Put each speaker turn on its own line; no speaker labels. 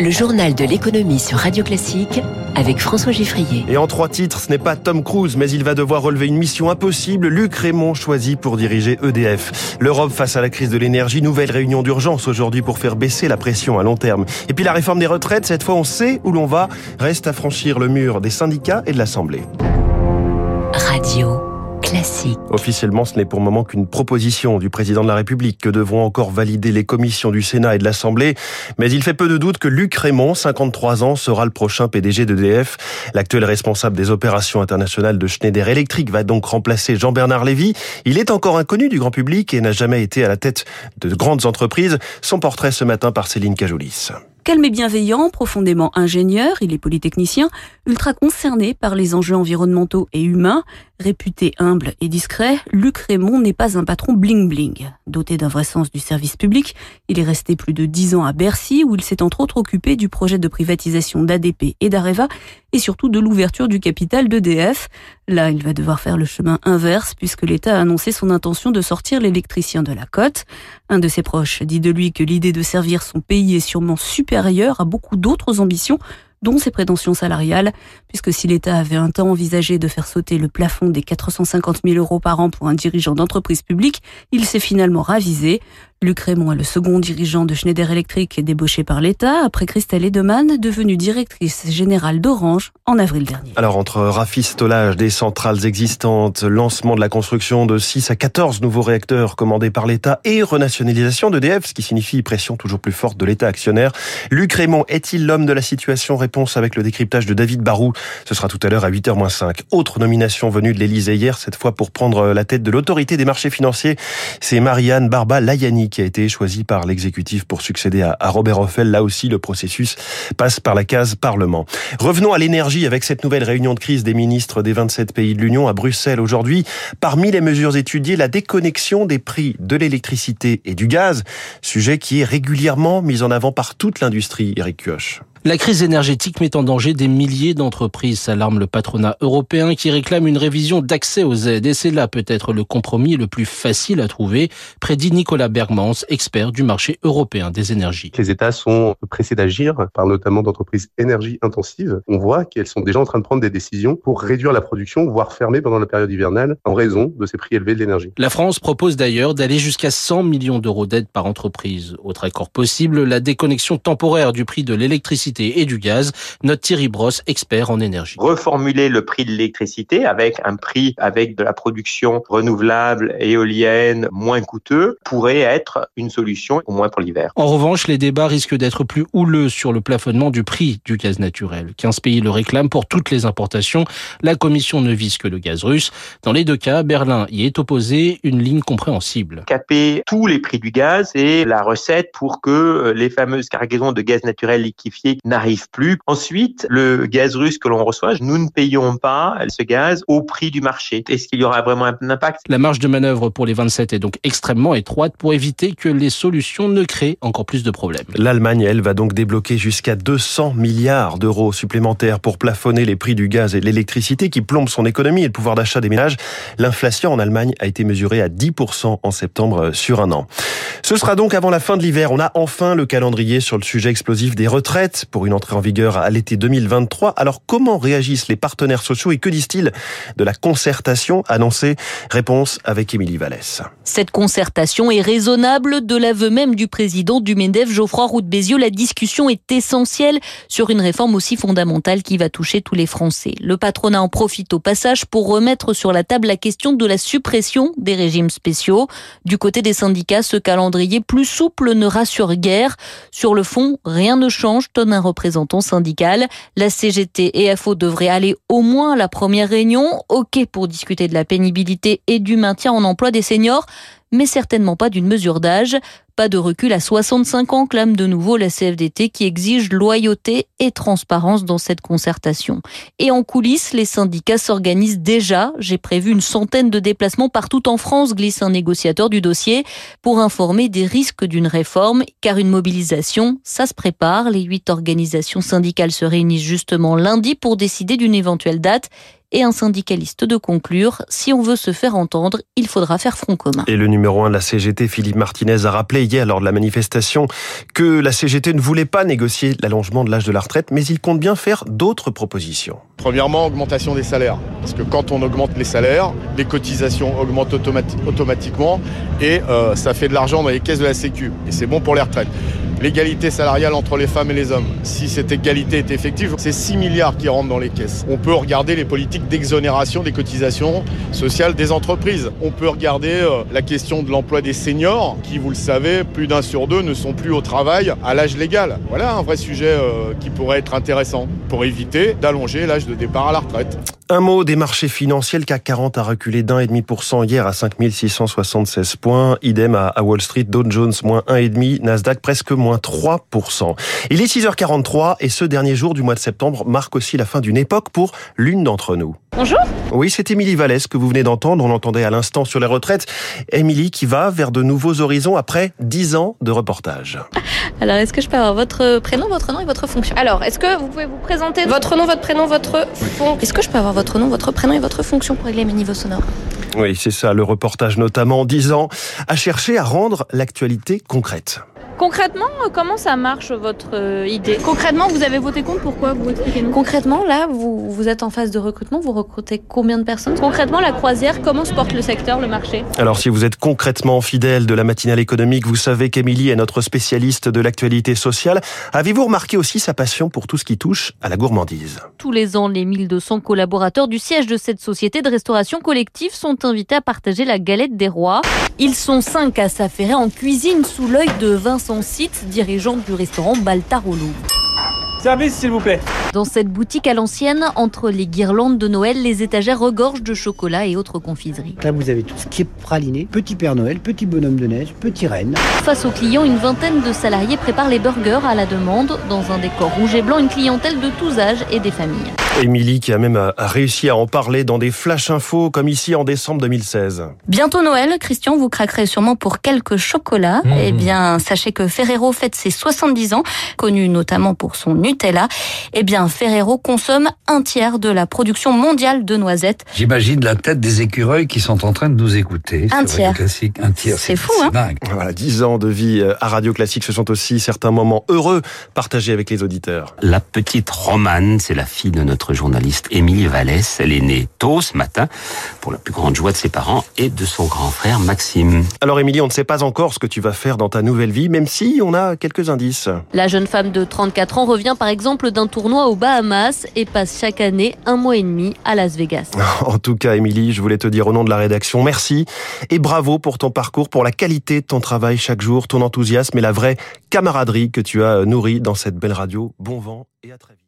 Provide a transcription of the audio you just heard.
Le journal de l'économie sur Radio Classique avec François Giffrier.
Et en trois titres, ce n'est pas Tom Cruise, mais il va devoir relever une mission impossible. Luc Raymond choisi pour diriger EDF. L'Europe face à la crise de l'énergie, nouvelle réunion d'urgence aujourd'hui pour faire baisser la pression à long terme. Et puis la réforme des retraites, cette fois on sait où l'on va. Reste à franchir le mur des syndicats et de l'Assemblée.
Radio. Classique.
Officiellement, ce n'est pour le moment qu'une proposition du président de la République que devront encore valider les commissions du Sénat et de l'Assemblée. Mais il fait peu de doute que Luc Raymond, 53 ans, sera le prochain PDG d'EDF. L'actuel responsable des opérations internationales de Schneider Electric va donc remplacer Jean-Bernard Lévy. Il est encore inconnu du grand public et n'a jamais été à la tête de grandes entreprises. Son portrait ce matin par Céline Cajolis.
Calme et bienveillant, profondément ingénieur, il est polytechnicien, ultra concerné par les enjeux environnementaux et humains, réputé humble et discret, Luc Raymond n'est pas un patron bling-bling. Doté d'un vrai sens du service public, il est resté plus de dix ans à Bercy où il s'est entre autres occupé du projet de privatisation d'ADP et d'Areva et surtout de l'ouverture du capital d'EDF. Là, il va devoir faire le chemin inverse puisque l'État a annoncé son intention de sortir l'électricien de la côte. Un de ses proches dit de lui que l'idée de servir son pays est sûrement supérieure à beaucoup d'autres ambitions dont ses prétentions salariales, puisque si l'État avait un temps envisagé de faire sauter le plafond des 450 000 euros par an pour un dirigeant d'entreprise publique, il s'est finalement ravisé. Luc Raymond est le second dirigeant de Schneider Electric débauché par l'État après Christelle Edeman, devenue directrice générale d'Orange en avril dernier.
Alors entre rafistolage des centrales existantes, lancement de la construction de 6 à 14 nouveaux réacteurs commandés par l'État et renationalisation d'EDF, ce qui signifie pression toujours plus forte de l'État actionnaire, Luc Raymond est-il l'homme de la situation? Réponse avec le décryptage de David Barou. Ce sera tout à l'heure à 8h-5. Autre nomination venue de l'Élysée hier, cette fois pour prendre la tête de l'autorité des marchés financiers, c'est Marianne Barba Layani qui a été choisi par l'exécutif pour succéder à Robert Hoffel. Là aussi, le processus passe par la case Parlement. Revenons à l'énergie avec cette nouvelle réunion de crise des ministres des 27 pays de l'Union à Bruxelles aujourd'hui. Parmi les mesures étudiées, la déconnexion des prix de l'électricité et du gaz, sujet qui est régulièrement mis en avant par toute l'industrie, Eric Kioch.
La crise énergétique met en danger des milliers d'entreprises, s'alarme le patronat européen qui réclame une révision d'accès aux aides. Et c'est là peut-être le compromis le plus facile à trouver, prédit Nicolas Bergmans, expert du marché européen des énergies.
Les États sont pressés d'agir, par notamment d'entreprises énergie intensives. On voit qu'elles sont déjà en train de prendre des décisions pour réduire la production, voire fermer pendant la période hivernale, en raison de ces prix élevés de l'énergie.
La France propose d'ailleurs d'aller jusqu'à 100 millions d'euros d'aide par entreprise. Autre accord possible, la déconnexion temporaire du prix de l'électricité et du gaz. Notre Thierry Brosse, expert en énergie.
Reformuler le prix de l'électricité avec un prix avec de la production renouvelable, éolienne, moins coûteux, pourrait être une solution, au moins pour l'hiver.
En revanche, les débats risquent d'être plus houleux sur le plafonnement du prix du gaz naturel. 15 pays le réclament pour toutes les importations. La Commission ne vise que le gaz russe. Dans les deux cas, Berlin y est opposé, une ligne compréhensible.
Caper tous les prix du gaz est la recette pour que les fameuses cargaisons de gaz naturel liquéfié n'arrive plus. Ensuite, le gaz russe que l'on reçoit, nous ne payons pas ce gaz au prix du marché. Est-ce qu'il y aura vraiment un impact?
La marge de manœuvre pour les 27 est donc extrêmement étroite pour éviter que les solutions ne créent encore plus de problèmes.
L'Allemagne, elle, va donc débloquer jusqu'à 200 milliards d'euros supplémentaires pour plafonner les prix du gaz et de l'électricité qui plombent son économie et le pouvoir d'achat des ménages. L'inflation en Allemagne a été mesurée à 10% en septembre sur un an. Ce sera donc avant la fin de l'hiver. On a enfin le calendrier sur le sujet explosif des retraites pour une entrée en vigueur à l'été 2023. Alors comment réagissent les partenaires sociaux et que disent-ils de la concertation annoncée? Réponse avec Émilie Vallès.
Cette concertation est raisonnable. De l'aveu même du président du MEDEF, Geoffroy Roux Bézieux, la discussion est essentielle sur une réforme aussi fondamentale qui va toucher tous les Français. Le patronat en profite au passage pour remettre sur la table la question de la suppression des régimes spéciaux. Du côté des syndicats, ce calendrier plus souple ne rassure guère. Sur le fond, rien ne change, tonne un représentant syndical. La CGT et FO devraient aller au moins à la première réunion. OK pour discuter de la pénibilité et du maintien en emploi des seniors mais certainement pas d'une mesure d'âge. Pas de recul à 65 ans, clame de nouveau la CFDT qui exige loyauté et transparence dans cette concertation. Et en coulisses, les syndicats s'organisent déjà. J'ai prévu une centaine de déplacements partout en France, glisse un négociateur du dossier, pour informer des risques d'une réforme, car une mobilisation, ça se prépare. Les huit organisations syndicales se réunissent justement lundi pour décider d'une éventuelle date et un syndicaliste de conclure, si on veut se faire entendre, il faudra faire front commun.
Et le numéro 1 de la CGT, Philippe Martinez, a rappelé lors de la manifestation que la CGT ne voulait pas négocier l'allongement de l'âge de la retraite, mais il compte bien faire d'autres propositions.
Premièrement, augmentation des salaires. Parce que quand on augmente les salaires, les cotisations augmentent automatiquement et euh, ça fait de l'argent dans les caisses de la Sécu. Et c'est bon pour les retraites l'égalité salariale entre les femmes et les hommes. Si cette égalité est effective, c'est 6 milliards qui rentrent dans les caisses. On peut regarder les politiques d'exonération des cotisations sociales des entreprises. On peut regarder euh, la question de l'emploi des seniors, qui, vous le savez, plus d'un sur deux ne sont plus au travail à l'âge légal. Voilà un vrai sujet euh, qui pourrait être intéressant pour éviter d'allonger l'âge de départ à la retraite.
Un mot des marchés financiers. Le CAC 40 a reculé d'un et demi pour cent hier à 5676 points. Idem à Wall Street, Dow Jones moins un et demi, Nasdaq presque moins 3%. Il est 6h43 et ce dernier jour du mois de septembre marque aussi la fin d'une époque pour l'une d'entre nous.
Bonjour.
Oui, c'est Émilie Vallès que vous venez d'entendre. On l'entendait à l'instant sur les retraites. Émilie qui va vers de nouveaux horizons après 10 ans de reportage.
Alors, est-ce que je peux avoir votre prénom, votre nom et votre fonction? Alors, est-ce que vous pouvez vous présenter? Votre nom, votre prénom, votre fonction? Est-ce que je peux avoir votre nom, votre prénom et votre fonction pour régler mes niveaux sonores
Oui, c'est ça, le reportage notamment 10 ans à chercher à rendre l'actualité concrète.
Concrètement, euh, comment ça marche votre euh, idée? Concrètement, vous avez voté contre Pourquoi? Vous expliquez-nous. Concrètement, là, vous, vous êtes en phase de recrutement. Vous recrutez combien de personnes? Concrètement, la croisière, comment se porte le secteur, le marché?
Alors, si vous êtes concrètement fidèle de la matinale économique, vous savez qu'Émilie est notre spécialiste de l'actualité sociale. Avez-vous remarqué aussi sa passion pour tout ce qui touche à la gourmandise?
Tous les ans, les 1200 collaborateurs du siège de cette société de restauration collective sont invités à partager la galette des rois. Ils sont cinq à s'affairer en cuisine sous l'œil de Vincent son site, dirigeant du restaurant Baltarolo.
Service, s'il vous plaît.
Dans cette boutique à l'ancienne, entre les guirlandes de Noël, les étagères regorgent de chocolat et autres confiseries.
Là, vous avez tout ce qui est praliné, petit Père Noël, petit bonhomme de neige, petit reine.
Face aux clients, une vingtaine de salariés préparent les burgers à la demande. Dans un décor rouge et blanc, une clientèle de tous âges et des familles.
Émilie qui a même euh, réussi à en parler dans des flash infos comme ici en décembre 2016.
Bientôt Noël, Christian, vous craquerez sûrement pour quelques chocolats. Mmh. Eh bien, sachez que Ferrero fête ses 70 ans, connu notamment pour son Nutella. Eh bien, Ferrero consomme un tiers de la production mondiale de noisettes.
J'imagine la tête des écureuils qui sont en train de nous écouter.
Un tiers.
Classique. Un tiers.
C'est fou, hein
dingue.
Voilà, 10 ans de vie euh, à Radio Classique, ce sont aussi certains moments heureux partagés avec les auditeurs.
La petite Romane, c'est la fille de notre journaliste Émilie Vallès. Elle est née tôt ce matin, pour la plus grande joie de ses parents et de son grand frère Maxime.
Alors Émilie, on ne sait pas encore ce que tu vas faire dans ta nouvelle vie, même si on a quelques indices.
La jeune femme de 34 ans revient par exemple d'un tournoi aux Bahamas et passe chaque année un mois et demi à Las Vegas.
En tout cas, Émilie, je voulais te dire au nom de la rédaction, merci et bravo pour ton parcours, pour la qualité de ton travail chaque jour, ton enthousiasme et la vraie camaraderie que tu as nourrie dans cette belle radio. Bon vent et à très vite.